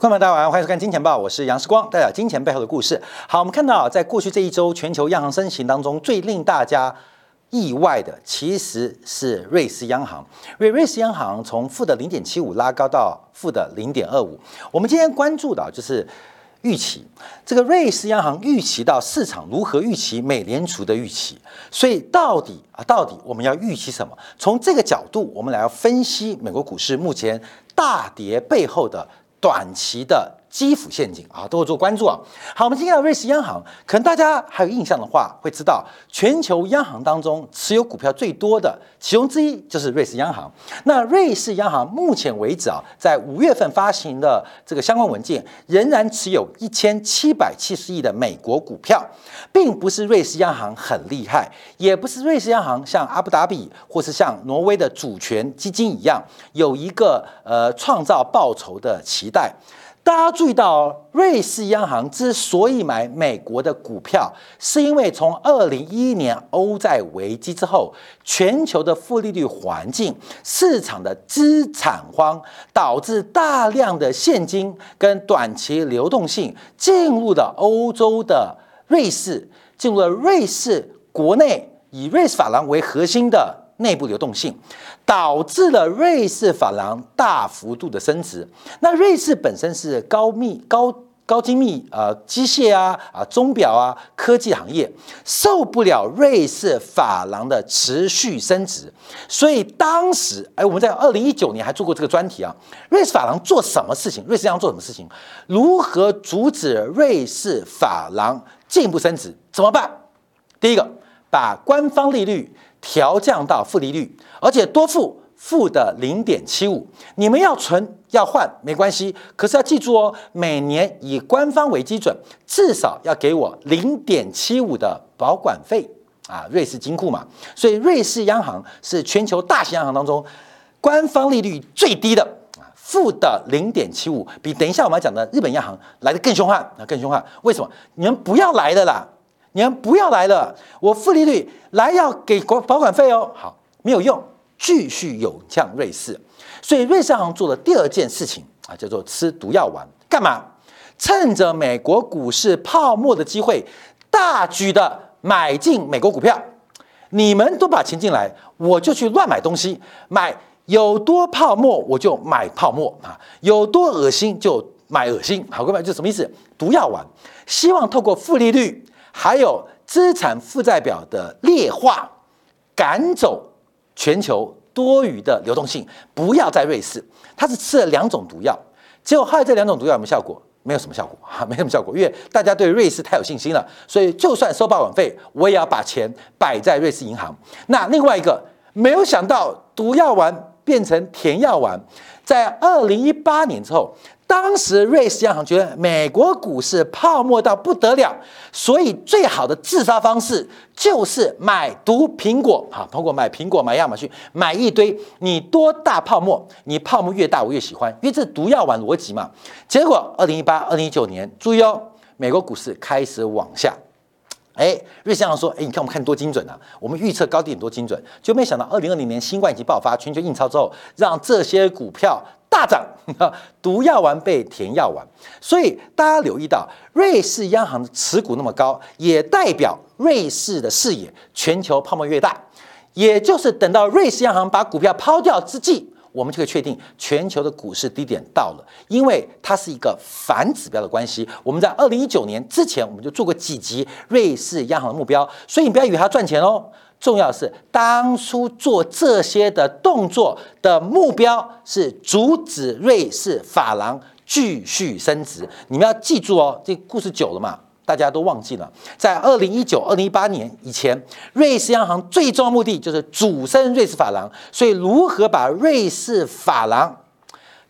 观众们，大家好，欢迎收看《金钱报》，我是杨世光，带来金钱背后的故事。好，我们看到，在过去这一周，全球央行升息当中，最令大家意外的，其实是瑞士央行。瑞瑞士央行从负的零点七五拉高到负的零点二五。我们今天关注的，就是预期这个瑞士央行预期到市场如何预期美联储的预期。所以，到底啊，到底我们要预期什么？从这个角度，我们来要分析美国股市目前大跌背后的。短期的基辅陷阱啊，都会做关注啊。好，我们今天的瑞士央行，可能大家还有印象的话，会知道全球央行当中持有股票最多的其中之一就是瑞士央行。那瑞士央行目前为止啊，在五月份发行的这个相关文件，仍然持有一千七百七十亿的美国股票，并不是瑞士央行很厉害，也不是瑞士央行像阿布达比或是像挪威的主权基金一样有一个呃创造报酬的期待。大家注意到，瑞士央行之所以买美国的股票，是因为从二零一一年欧债危机之后，全球的负利率环境、市场的资产荒，导致大量的现金跟短期流动性进入了欧洲的瑞士，进入了瑞士国内，以瑞士法郎为核心的。内部流动性导致了瑞士法郎大幅度的升值。那瑞士本身是高密高高精密啊机械啊啊钟表啊科技行业，受不了瑞士法郎的持续升值。所以当时哎，我们在二零一九年还做过这个专题啊。瑞士法郎做什么事情？瑞士央行做什么事情？如何阻止瑞士法郎进一步升值？怎么办？第一个，把官方利率。调降到负利率，而且多付负的零点七五。你们要存要换没关系，可是要记住哦，每年以官方为基准，至少要给我零点七五的保管费啊。瑞士金库嘛，所以瑞士央行是全球大型央行当中官方利率最低的，负的零点七五，比等一下我们要讲的日本央行来的更凶悍啊，更凶悍。为什么？你们不要来的啦。你们不要来了，我负利率来要给国保管费哦。好，没有用，继续涌向瑞士。所以瑞士银行做的第二件事情啊，叫做吃毒药丸。干嘛？趁着美国股市泡沫的机会，大举的买进美国股票。你们都把钱进来，我就去乱买东西，买有多泡沫我就买泡沫啊，有多恶心就买恶心。好，各位，就什么意思？毒药丸，希望透过负利率。还有资产负债表的劣化，赶走全球多余的流动性，不要在瑞士。他是吃了两种毒药，结果后来这两种毒药有没有效果？没有什么效果哈，没什么效果，因为大家对瑞士太有信心了，所以就算收保管费，我也要把钱摆在瑞士银行。那另外一个，没有想到毒药丸变成甜药丸，在二零一八年之后。当时瑞士央行觉得美国股市泡沫到不得了，所以最好的自杀方式就是买毒苹果。好，通过买苹果、买亚马逊、买一堆，你多大泡沫，你泡沫越大，我越喜欢，因为这毒药丸逻辑嘛。结果二零一八、二零一九年，注意哦，美国股市开始往下。哎，瑞士央行说，哎，你看我们看多精准啊，我们预测高点多精准，就没想到二零二零年新冠疫情爆发，全球印钞之后，让这些股票。大涨，毒药丸被填药丸，所以大家留意到，瑞士央行的持股那么高，也代表瑞士的视野全球泡沫越大，也就是等到瑞士央行把股票抛掉之际，我们就可以确定全球的股市低点到了，因为它是一个反指标的关系。我们在二零一九年之前，我们就做过几集瑞士央行的目标，所以你不要以为它赚钱哦。重要是，当初做这些的动作的目标是阻止瑞士法郎继续升值。你们要记住哦，这故事久了嘛，大家都忘记了。在二零一九、二零一八年以前，瑞士央行最重要目的就是主升瑞士法郎。所以，如何把瑞士法郎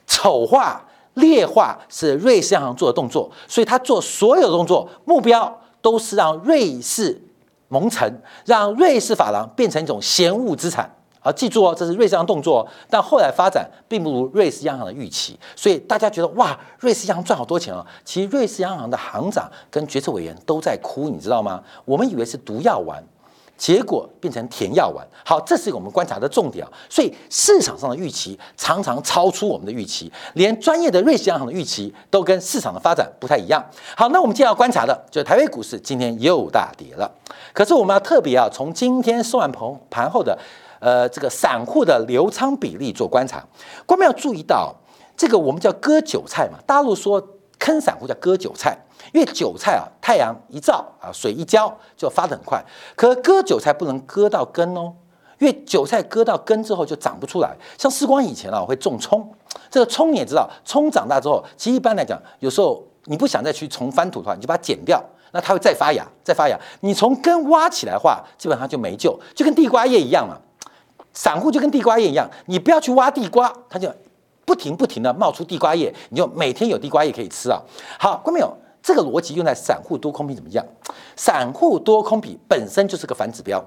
丑化、劣化，是瑞士央行做的动作。所以，他做所有动作目标都是让瑞士。蒙尘，让瑞士法郎变成一种闲物资产。好，记住哦，这是瑞士央行动作。但后来发展并不如瑞士央行的预期，所以大家觉得哇，瑞士央行赚好多钱哦。其实瑞士央行的行长跟决策委员都在哭，你知道吗？我们以为是毒药丸，结果变成甜药丸。好，这是我们观察的重点啊。所以市场上的预期常常超出我们的预期，连专业的瑞士央行的预期都跟市场的发展不太一样。好，那我们接下来观察的就是台北股市今天又大跌了。可是我们要特别啊，从今天收完盘盘后的呃这个散户的流仓比例做观察。我们要注意到，这个我们叫割韭菜嘛，大陆说坑散户叫割韭菜。因为韭菜啊，太阳一照啊，水一浇就发得很快。可割韭菜不能割到根哦，因为韭菜割到根之后就长不出来。像时光以前啊，会种葱，这个葱你也知道，葱长大之后，其实一般来讲，有时候你不想再去重翻土的话，你就把它剪掉，那它会再发芽，再发芽。你从根挖起来的话，基本上就没救，就跟地瓜叶一样嘛。散户就跟地瓜叶一样，你不要去挖地瓜，它就不停不停的冒出地瓜叶，你就每天有地瓜叶可以吃啊。好，观众朋友。这个逻辑用在散户多空比怎么样？散户多空比本身就是个反指标，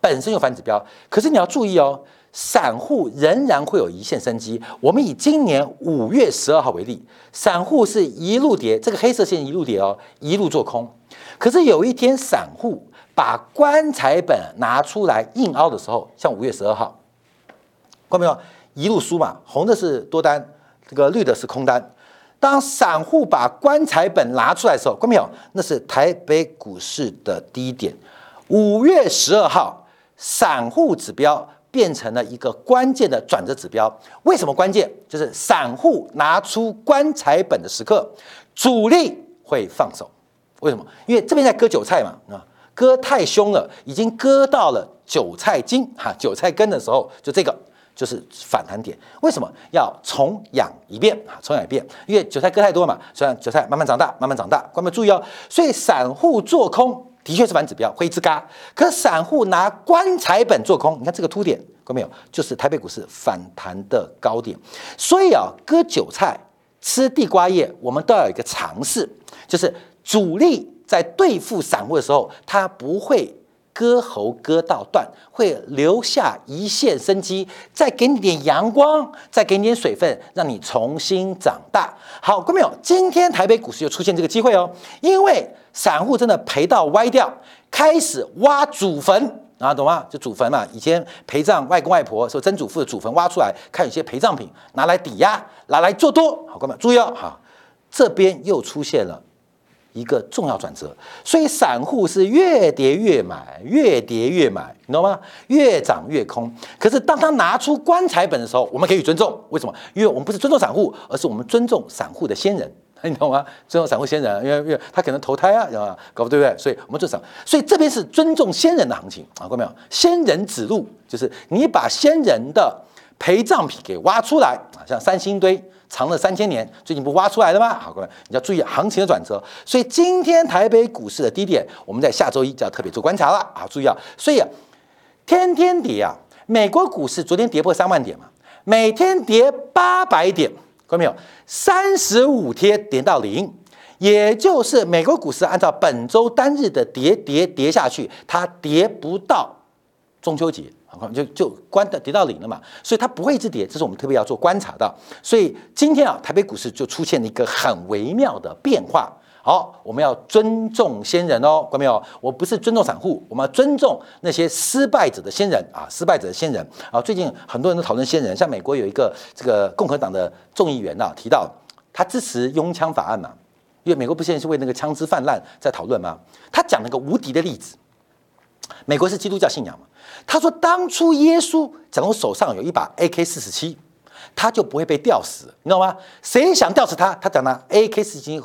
本身有反指标。可是你要注意哦，散户仍然会有一线生机。我们以今年五月十二号为例，散户是一路跌，这个黑色线一路跌哦，一路做空。可是有一天，散户把棺材本拿出来硬凹的时候，像五月十二号，看到没有？一路输嘛，红的是多单，这个绿的是空单。当散户把棺材本拿出来的时候，看到没有？那是台北股市的低点。五月十二号，散户指标变成了一个关键的转折指标。为什么关键？就是散户拿出棺材本的时刻，主力会放手。为什么？因为这边在割韭菜嘛，啊，割太凶了，已经割到了韭菜茎哈，韭菜根的时候，就这个。就是反弹点，为什么要重养一遍啊？重养一遍，因为韭菜割太多嘛，虽然韭菜慢慢长大，慢慢长大，观众注意哦。所以散户做空的确是反指标，灰之嘎。可散户拿棺材本做空，你看这个凸点，看到没有？就是台北股市反弹的高点。所以啊，割韭菜、吃地瓜叶，我们都要有一个尝试，就是主力在对付散户的时候，他不会。割喉割到断，会留下一线生机，再给你点阳光，再给你点水分，让你重新长大。好，各位朋友，今天台北股市又出现这个机会哦，因为散户真的赔到歪掉，开始挖祖坟啊，懂吗？就祖坟嘛，以前陪葬外公外婆说曾祖父的祖坟挖出来，看有些陪葬品拿来抵押，拿来做多。好，各位们注意哦，好，这边又出现了。一个重要转折，所以散户是越跌越买，越跌越买，你懂吗？越涨越空。可是当他拿出棺材本的时候，我们可以尊重。为什么？因为我们不是尊重散户，而是我们尊重散户的先人，你懂吗？尊重散户先人，因为因为他可能投胎啊，知道吗？搞不对不对？所以我们尊重。所以这边是尊重先人的行情啊，看到没有？先人指路，就是你把先人的陪葬品给挖出来啊，像三星堆。藏了三千年，最近不挖出来了吗？好，各位，你要注意行情的转折。所以今天台北股市的低点，我们在下周一就要特别做观察了啊！注意啊，所以啊，天天跌啊，美国股市昨天跌破三万点嘛，每天跌八百点，看到没有？三十五天跌到零，也就是美国股市按照本周单日的跌跌跌下去，它跌不到中秋节。就就关的跌到零了嘛，所以它不会一直跌，这是我们特别要做观察的。所以今天啊，台北股市就出现了一个很微妙的变化。好，我们要尊重先人哦，看到没有？我不是尊重散户，我们要尊重那些失败者的先人啊，失败者的先人啊。最近很多人都讨论先人，像美国有一个这个共和党的众议员呐，提到他支持拥枪法案嘛，因为美国不现在是为那个枪支泛滥在讨论吗？他讲了个无敌的例子，美国是基督教信仰嘛。他说：“当初耶稣假如手上有一把 AK 四十七，他就不会被吊死，你知道吗？谁想吊死他，他讲拿 AK 四十七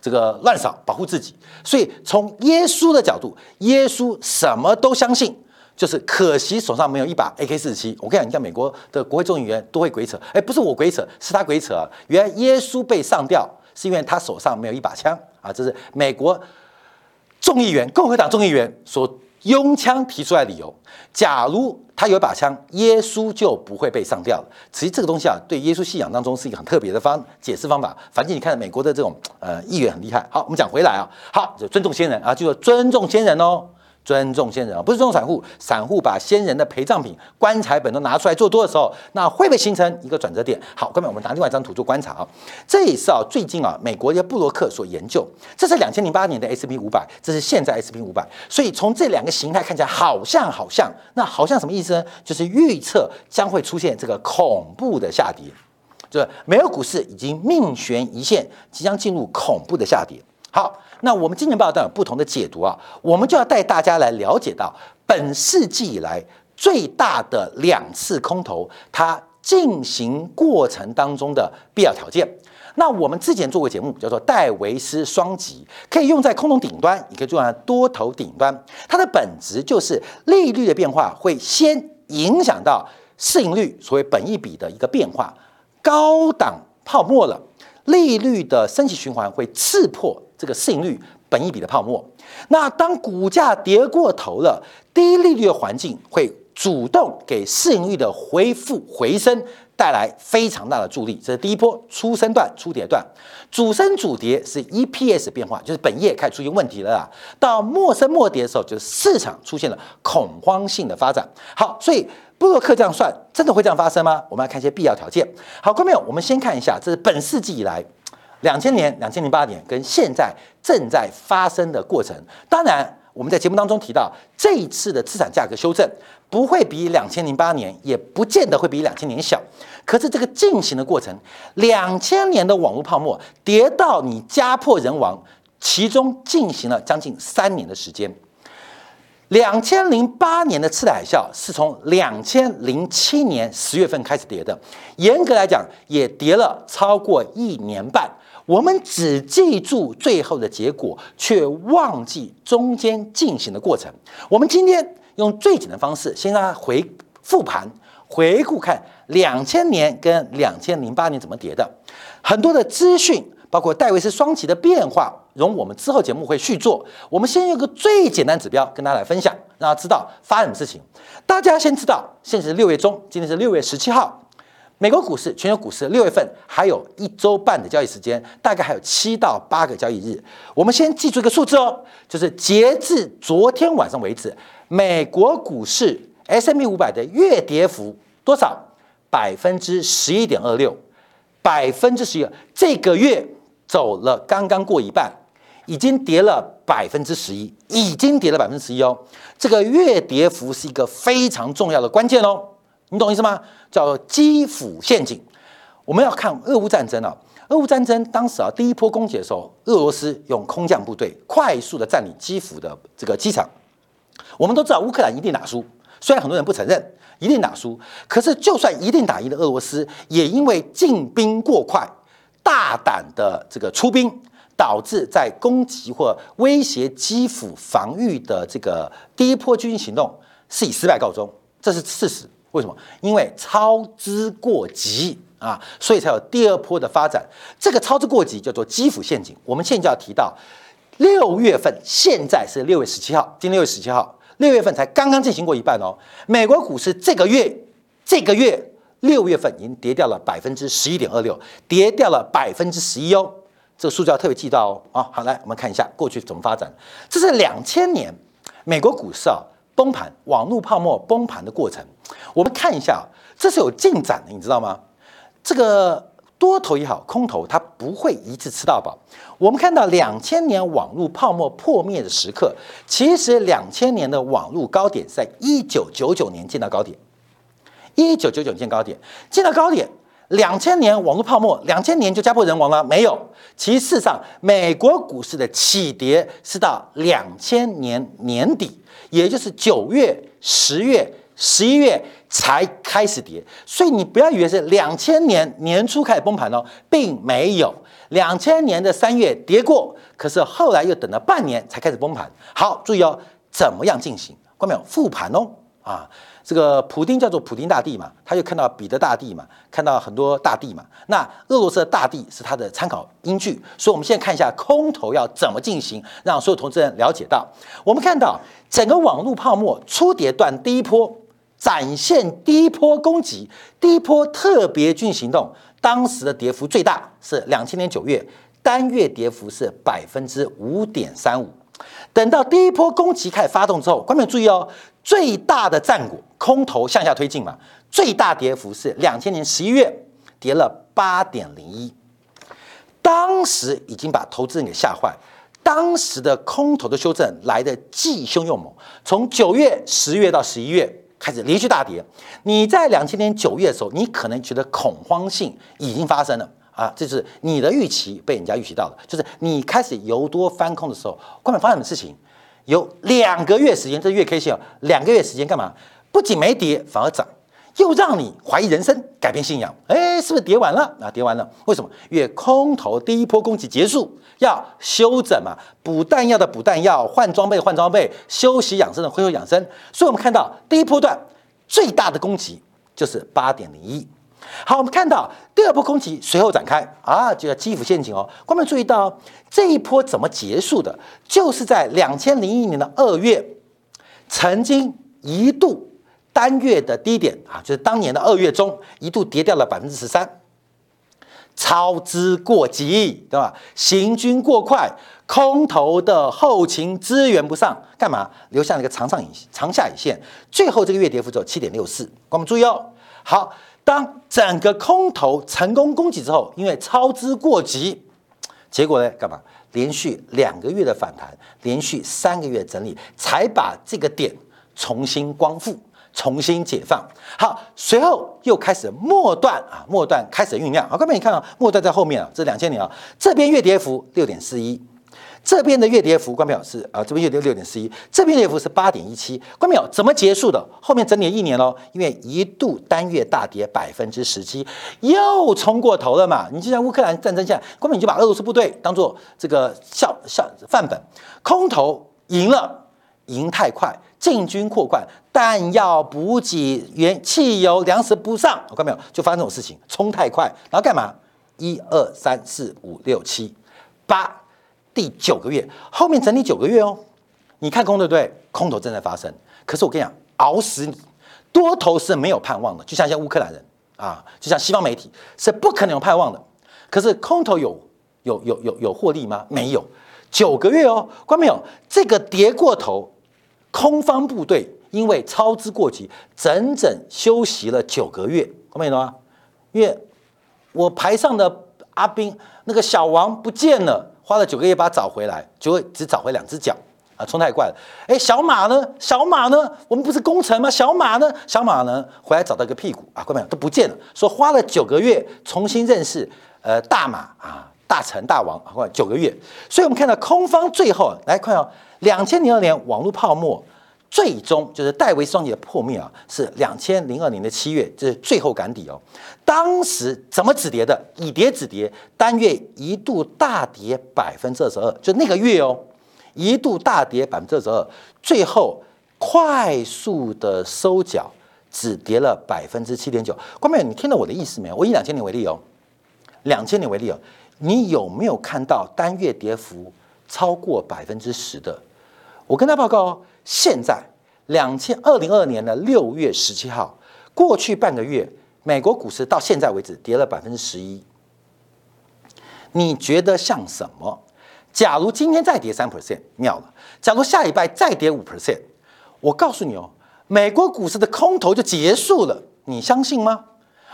这个乱扫保护自己。所以从耶稣的角度，耶稣什么都相信，就是可惜手上没有一把 AK 四十七。我跟你讲，你看美国的国会众议员都会鬼扯，哎，不是我鬼扯，是他鬼扯！原来耶稣被上吊是因为他手上没有一把枪啊！这是美国众议员、共和党众议员所。”拥枪提出来理由，假如他有一把枪，耶稣就不会被上吊了。其实这个东西啊，对耶稣信仰当中是一个很特别的方解释方法。反正你看美国的这种呃议员很厉害。好，我们讲回来啊，好，就尊重先人啊，就说尊重先人哦，尊重先人啊，不是尊重散户。散户把先人的陪葬品、棺材本都拿出来做多的时候，那会不会形成一个转折点？好，各位，我们拿另外一张图做观察啊。这也是啊，最近啊，美国的布洛克所研究，这是两千零八年的 S P 五百，这是现在 S P 五百。所以从这两个形态看起来好像好像，那好像什么意思呢？就是预测将会出现这个恐怖的下跌，就是美国股市已经命悬一线，即将进入恐怖的下跌。好。那我们今年报道有不同的解读啊，我们就要带大家来了解到本世纪以来最大的两次空头，它进行过程当中的必要条件。那我们之前做过节目，叫做戴维斯双极，可以用在空头顶端，也可以用在多头顶端。它的本质就是利率的变化会先影响到市盈率，所谓本益比的一个变化，高档泡沫了。利率的升级循环会刺破这个市盈率本益比的泡沫。那当股价跌过头了，低利率的环境会主动给市盈率的恢复回升带来非常大的助力。这是第一波初升段、初跌段，主升主跌是 EPS 变化，就是本业开始出现问题了啊。到末升末跌的时候，就是市场出现了恐慌性的发展。好，所以。布洛克这样算，真的会这样发生吗？我们来看一些必要条件。好，各位朋友，我们先看一下，这是本世纪以来，两千年、两千零八年跟现在正在发生的过程。当然，我们在节目当中提到，这一次的资产价格修正不会比两千零八年，也不见得会比两千年小。可是这个进行的过程，两千年的网络泡沫跌到你家破人亡，其中进行了将近三年的时间。两千零八年的次贷海啸是从两千零七年十月份开始跌的，严格来讲也跌了超过一年半。我们只记住最后的结果，却忘记中间进行的过程。我们今天用最简单的方式，先让它回复盘，回顾看两千年跟两千零八年怎么跌的，很多的资讯。包括戴维斯双极的变化，容我们之后节目会续做。我们先用个最简单指标跟大家来分享，让大家知道发生什么事情。大家先知道，现在是六月中，今天是六月十七号，美国股市、全球股市六月份还有一周半的交易时间，大概还有七到八个交易日。我们先记住一个数字哦，就是截至昨天晚上为止，美国股市 S M P 五百的月跌幅多少？百分之十一点二六，百分之十一，这个月。走了，刚刚过一半，已经跌了百分之十一，已经跌了百分之十一哦。这个月跌幅是一个非常重要的关键哦，你懂意思吗？叫基辅陷阱。我们要看俄乌战争啊，俄乌战争当时啊，第一波攻击的时候，俄罗斯用空降部队快速的占领基辅的这个机场。我们都知道乌克兰一定打输，虽然很多人不承认一定打输，可是就算一定打赢的俄罗斯，也因为进兵过快。大胆的这个出兵，导致在攻击或威胁基辅防御的这个第一波军事行动是以失败告终，这是事实。为什么？因为操之过急啊，所以才有第二波的发展。这个操之过急叫做基辅陷阱。我们现在就要提到六月份，现在是六月十七号，今天六月十七号，六月份才刚刚进行过一半哦。美国股市这个月，这个月。六月份已经跌掉了百分之十一点二六，跌掉了百分之十一哦，这个数字要特别记到哦。啊，好，来我们看一下过去怎么发展。这是两千年美国股市啊崩盘、网络泡沫崩盘的过程。我们看一下，这是有进展的，你知道吗？这个多头也好，空头它不会一次吃到饱。我们看到两千年网络泡沫破灭的时刻，其实两千年的网络高点在一九九九年见到高点。一九九九年见高点，见到高点，两千年网络泡沫，两千年就家破人亡了？没有，其实上，美国股市的起跌是到两千年年底，也就是九月、十月、十一月才开始跌。所以你不要以为是两千年年初开始崩盘哦，并没有。两千年的三月跌过，可是后来又等了半年才开始崩盘。好，注意哦，怎么样进行？看没有？复盘哦，啊。这个普丁叫做普丁大帝嘛，他就看到彼得大帝嘛，看到很多大帝嘛。那俄罗斯的大帝是他的参考依据，所以我们现在看一下空头要怎么进行，让所有投资人了解到。我们看到整个网络泡沫初跌段第一波展现第一波攻击，第一波特别军行动，当时的跌幅最大是两千年九月，单月跌幅是百分之五点三五。等到第一波攻击开始发动之后，观众注意哦，最大的战果空头向下推进嘛，最大跌幅是两千年十一月跌了八点零一，当时已经把投资人给吓坏。当时的空头的修正来的既凶又猛，从九月、十月到十一月开始连续大跌。你在两千年九月的时候，你可能觉得恐慌性已经发生了啊，这就是你的预期被人家预期到了，就是你开始由多翻空的时候，关门发生什么事情？有两个月时间，这月 K 线两个月时间干嘛？不仅没跌，反而涨。又让你怀疑人生，改变信仰，哎，是不是跌完了？啊，跌完了，为什么？因为空头第一波攻击结束，要休整嘛，补弹药的补弹药，换装备换装备，休息养生的恢复养生。所以我们看到第一波段最大的攻击就是八点零一。好，我们看到第二波攻击随后展开啊，就叫基辅陷阱哦。观众注意到这一波怎么结束的？就是在两千零一年的二月，曾经一度。单月的低点啊，就是当年的二月中一度跌掉了百分之十三，操之过急，对吧？行军过快，空头的后勤支援不上，干嘛？留下了一个长上影长下影线，最后这个月跌幅只有七点六四。我们注意哦，好，当整个空头成功攻击之后，因为操之过急，结果呢，干嘛？连续两个月的反弹，连续三个月整理，才把这个点重新光复。重新解放，好，随后又开始末段啊，末段开始酝酿。好，各位你看啊，末段在后面啊，这两千年啊，这边月跌幅六点四一，这边的月跌幅，关表是啊，这边月跌六点四一，这边跌幅是八点一七，关表怎么结束的？后面整理一年喽，因为一度单月大跌百分之十七，又冲过头了嘛。你就像乌克兰战争下，关表你就把俄罗斯部队当做这个效效范本，空头赢了，赢太快。进军扩灌，弹药补给、原汽油、粮食不上，我看没有，就发生这种事情，冲太快，然后干嘛？一二三四五六七八，第九个月，后面整理九个月哦。你看空对不对？空头正在发生，可是我跟你讲，熬死你，多头是没有盼望的，就像一些乌克兰人啊，就像西方媒体是不可能有盼望的。可是空头有有有有有获利吗？没有，九个月哦，关没有？这个跌过头。空方部队因为操之过急，整整休息了九个月，看没懂啊？因为我排上的阿兵那个小王不见了，花了九个月把它找回来，结果只找回两只脚啊，冲太快了。哎，小马呢？小马呢？我们不是工程吗？小马呢？小马呢？回来找到一个屁股啊，看没都不见了。说花了九个月重新认识呃大马啊，大臣大王，啊，九个月。所以我们看到空方最后来看哦。两千零二年网络泡沫最终就是戴维双节的破灭啊，是两千零二年的七月，这是最后赶底哦。当时怎么止跌的？以跌止跌，单月一度大跌百分之二十二，就那个月哦，一度大跌百分之二十二，最后快速的收脚，只跌了百分之七点九。关妹，你听到我的意思没有？我以两千年为例哦，两千年为例哦，你有没有看到单月跌幅超过百分之十的？我跟他报告哦，现在两千二零二年的六月十七号，过去半个月，美国股市到现在为止跌了百分之十一。你觉得像什么？假如今天再跌三 percent，妙了。假如下礼拜再跌五 percent，我告诉你哦，美国股市的空头就结束了。你相信吗？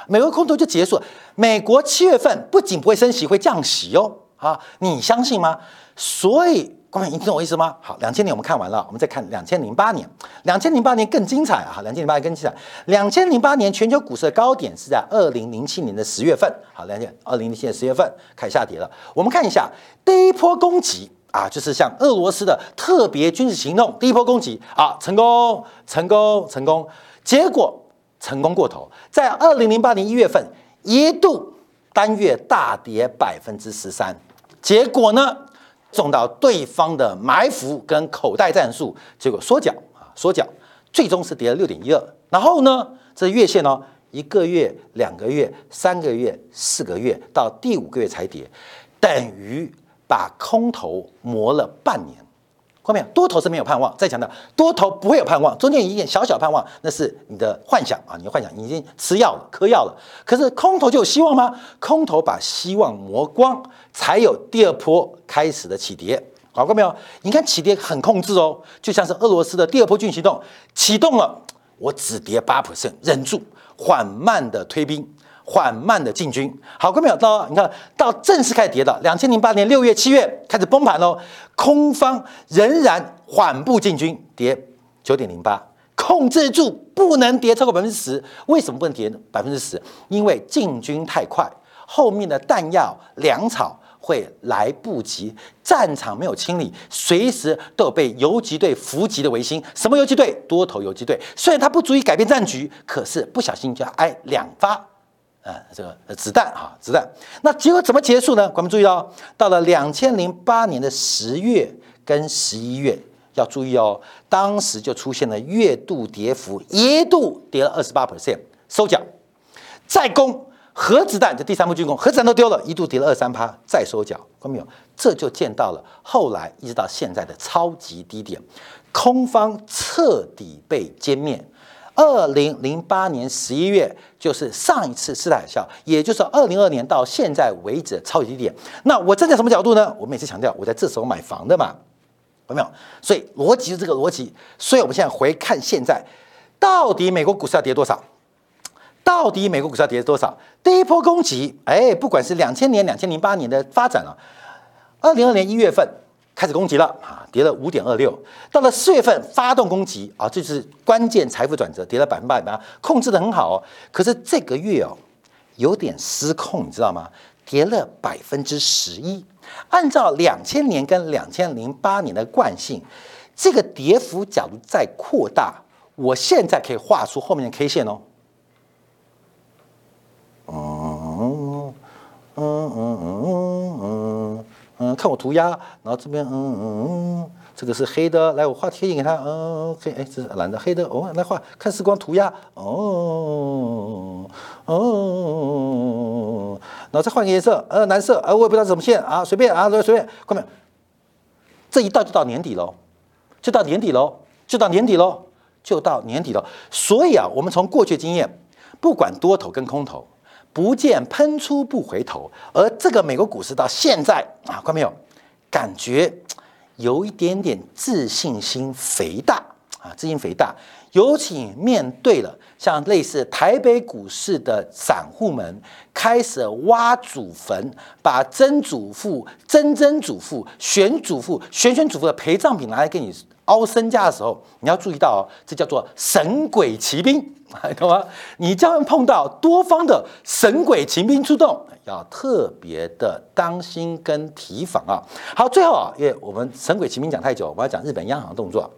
美国空头就结束。美国七月份不仅不会升息，会降息哦。啊，你相信吗？所以。各位，你听懂我意思吗？好，两千年我们看完了，我们再看两千零八年。两千零八年更精彩啊！两千零八年更精彩。两千零八年全球股市的高点是在二零零七年的十月份。好，两千二零零七年十月份开始下跌了。我们看一下第一波攻击啊，就是像俄罗斯的特别军事行动，第一波攻击啊，成功，成功，成功。结果成功过头，在二零零八年一月份一度单月大跌百分之十三。结果呢？中到对方的埋伏跟口袋战术，结果缩脚啊，缩脚，最终是跌了六点一二。然后呢，这月线呢，一个月、两个月、三个月、四个月，到第五个月才跌，等于把空头磨了半年。后面多头是没有盼望，再强调多头不会有盼望，中间一点小小盼望，那是你的幻想啊，你的幻想已经吃药了，嗑药了。可是空头就有希望吗？空头把希望磨光，才有第二波开始的起跌。好过没有？你看起跌很控制哦，就像是俄罗斯的第二波军行动启动了，我只跌八 percent，忍住，缓慢的推兵，缓慢的进军。好过没有？到你看到正式开始跌的，两千零八年六月、七月开始崩盘喽，空方仍然缓步进军，跌九点零八，控制住，不能跌超过百分之十。为什么不能跌百分之十？因为进军太快，后面的弹药粮草。会来不及，战场没有清理，随时都有被游击队伏击的维新。什么游击队？多头游击队。虽然它不足以改变战局，可是不小心就要挨两发，呃，这个子弹哈，子弹。那结果怎么结束呢？我们注意到，到了两千零八年的十月跟十一月，要注意哦，当时就出现了月度跌幅，一度跌了二十八 percent，收脚，再攻。核子弹，这第三波进攻，核子弹都丢了，一度跌了二三趴，再收脚，看到没有？这就见到了后来一直到现在的超级低点，空方彻底被歼灭。二零零八年十一月就是上一次次贷海啸，也就是二零二年到现在为止的超级低点。那我站在什么角度呢？我每次强调，我在这时候买房的嘛，有没有？所以逻辑是这个逻辑。所以我们现在回看现在，到底美国股市要跌多少？到底美国股市要跌多少？第一波攻击，哎，不管是两千年、两千零八年的发展啊，二零二年一月份开始攻击了啊，跌了五点二六，到了四月份发动攻击啊，这是关键财富转折，跌了百分之百八，控制的很好哦。可是这个月哦，有点失控，你知道吗？跌了百分之十一。按照两千年跟两千零八年的惯性，这个跌幅假如再扩大，我现在可以画出后面的 K 线哦。嗯嗯嗯嗯嗯嗯，看我涂鸦，然后这边嗯嗯嗯，这个是黑的，来我画贴影给他，嗯黑，哎这是蓝的，黑的，哦来画，看时光涂鸦，哦哦，然后再换个颜色，呃蓝色，啊我也不知道怎么线啊，随便啊随便，快点，这一到就到年底喽，就到年底喽，就到年底喽，就到年底了，所以啊，我们从过去经验，不管多头跟空头。不见喷出不回头，而这个美国股市到现在啊，看没有？感觉有一点点自信心肥大啊，自信肥大。尤其面对了像类似台北股市的散户们，开始挖祖坟，把曾祖父、曾曾祖父、玄祖父、玄玄祖父的陪葬品拿来给你凹身家的时候，你要注意到哦，这叫做神鬼骑兵。懂吗？你将会碰到多方的神鬼骑兵出动，要特别的当心跟提防啊。好，最后啊，因为我们神鬼骑兵讲太久，我要讲日本央行动作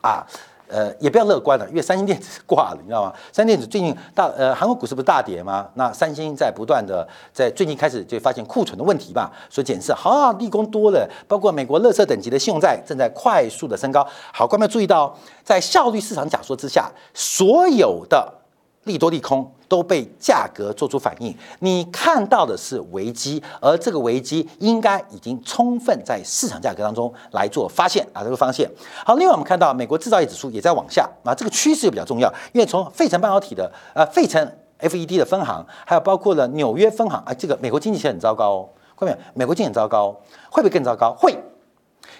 啊。呃，也不要乐观了，因为三星电子挂了，你知道吗？三星电子最近大呃，韩国股市不是大跌吗？那三星在不断的在最近开始就发现库存的问题吧，所以检视，好，利空多了，包括美国乐色等级的信用债正在快速的升高。好，观众注意到，在效率市场假说之下，所有的。利多利空都被价格做出反应，你看到的是危机，而这个危机应该已经充分在市场价格当中来做发现啊，这个发现。好，另外我们看到美国制造业指数也在往下啊，这个趋势比较重要，因为从费城半导体的呃费城 FED 的分行，还有包括了纽约分行啊，这个美国经济其实很糟糕哦，后面美国经济很糟糕，会不会更糟糕？会，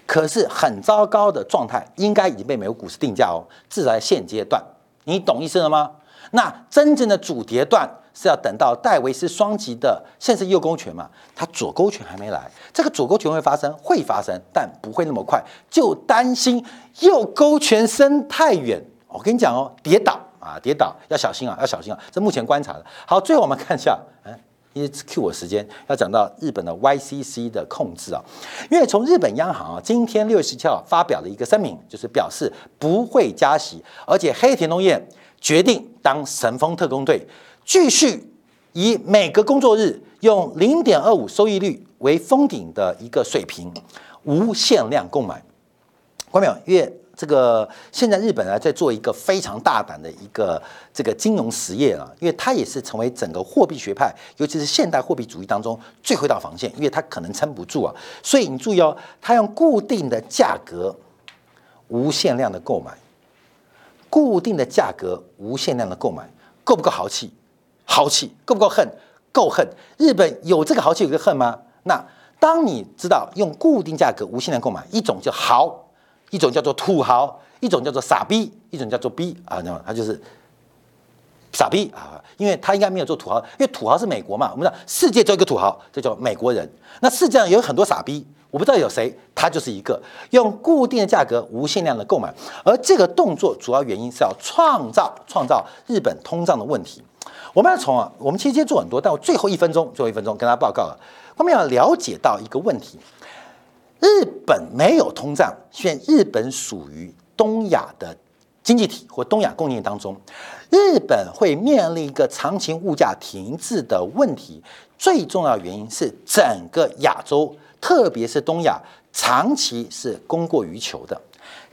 可是很糟糕的状态应该已经被美国股市定价哦，至少在现阶段，你懂意思了吗？那真正的主跌段是要等到戴维斯双极的现在是右勾拳嘛？它左勾拳还没来，这个左勾拳会发生，会发生，但不会那么快。就担心右勾拳伸太远，我跟你讲哦，跌倒啊，跌倒要小心啊，要小心啊。这目前观察的。好，最后我们看一下，嗯，因为 Q 我时间要讲到日本的 YCC 的控制啊，因为从日本央行啊，今天六月十七号发表了一个声明，就是表示不会加息，而且黑田东彦。决定当神风特工队，继续以每个工作日用零点二五收益率为封顶的一个水平，无限量购买。关没有？因为这个现在日本啊在做一个非常大胆的一个这个金融实业啊，因为它也是成为整个货币学派，尤其是现代货币主义当中最后一道防线，因为它可能撑不住啊。所以你注意哦，它用固定的价格，无限量的购买。固定的价格，无限量的购买，够不够豪气？豪气够不够恨？够恨！日本有这个豪气，有这个恨吗？那当你知道用固定价格无限量购买，一种叫豪，一种叫做土豪，一种叫做傻逼，一种叫做逼啊，那么它就是傻逼啊，因为他应该没有做土豪，因为土豪是美国嘛，我们讲世界只有一个土豪，这叫美国人。那世界上有很多傻逼。我不知道有谁，他就是一个用固定的价格无限量的购买，而这个动作主要原因是要创造创造日本通胀的问题。我们要从啊，我们其实今天做很多，但我最后一分钟，最后一分钟跟大家报告了，我们要了解到一个问题：日本没有通胀，现日本属于东亚的经济体或东亚供应链当中，日本会面临一个长期物价停滞的问题。最重要原因是整个亚洲。特别是东亚，长期是供过于求的，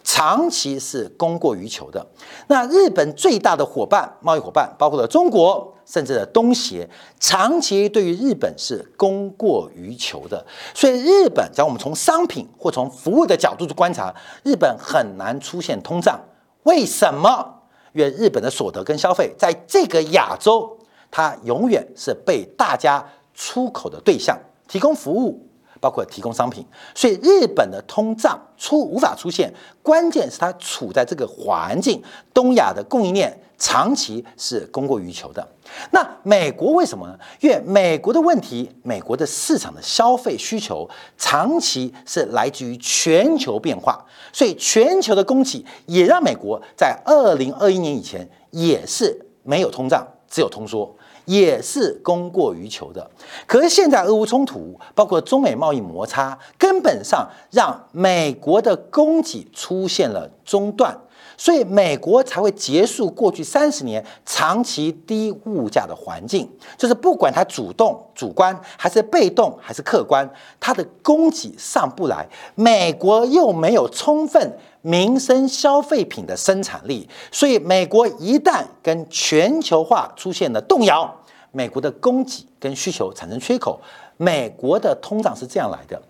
长期是供过于求的。那日本最大的伙伴，贸易伙伴，包括了中国，甚至的东协，长期对于日本是供过于求的。所以，日本，假如我们从商品或从服务的角度去观察，日本很难出现通胀。为什么？因为日本的所得跟消费在这个亚洲，它永远是被大家出口的对象，提供服务。包括提供商品，所以日本的通胀出无法出现，关键是它处在这个环境，东亚的供应链长期是供过于求的。那美国为什么呢？因为美国的问题，美国的市场的消费需求长期是来自于全球变化，所以全球的供给也让美国在二零二一年以前也是没有通胀，只有通缩。也是供过于求的，可是现在俄乌冲突，包括中美贸易摩擦，根本上让美国的供给出现了中断，所以美国才会结束过去三十年长期低物价的环境。就是不管它主动、主观，还是被动，还是客观，它的供给上不来，美国又没有充分。民生消费品的生产力，所以美国一旦跟全球化出现了动摇，美国的供给跟需求产生缺口，美国的通胀是这样来的。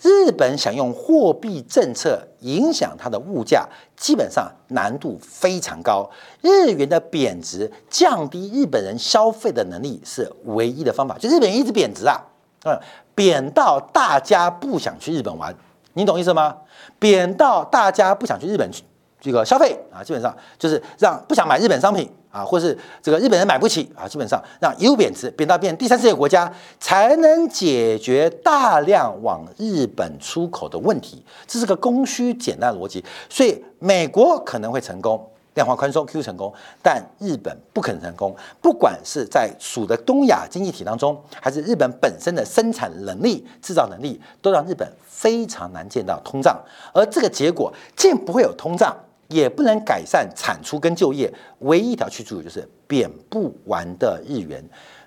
日本想用货币政策影响它的物价，基本上难度非常高。日元的贬值降低日本人消费的能力是唯一的方法，就日本人一直贬值啊，嗯，贬到大家不想去日本玩。你懂意思吗？贬到大家不想去日本去这个消费啊，基本上就是让不想买日本商品啊，或是这个日本人买不起啊，基本上让一路贬值，贬到变第三世界国家，才能解决大量往日本出口的问题。这是个供需简单逻辑，所以美国可能会成功。量化宽松 Q 成功，但日本不可能成功。不管是在属的东亚经济体当中，还是日本本身的生产能力、制造能力，都让日本非常难见到通胀。而这个结果，既不会有通胀，也不能改善产出跟就业。唯一一条去处就是贬不完的日元，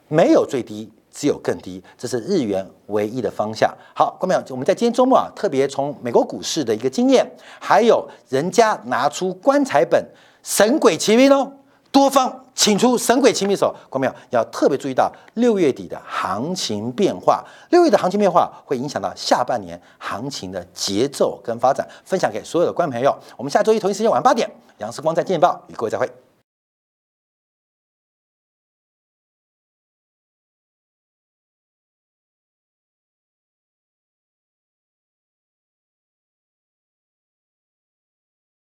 没有最低，只有更低，这是日元唯一的方向。好，观众朋友，我们在今天周末啊，特别从美国股市的一个经验，还有人家拿出棺材本。神鬼齐兵哦，多方请出神鬼亲密手，观妙要特别注意到六月底的行情变化。六月的行情变化会影响到下半年行情的节奏跟发展，分享给所有的观众朋友。我们下周一同一时间晚上八点，杨世光在《见报》与各位再会。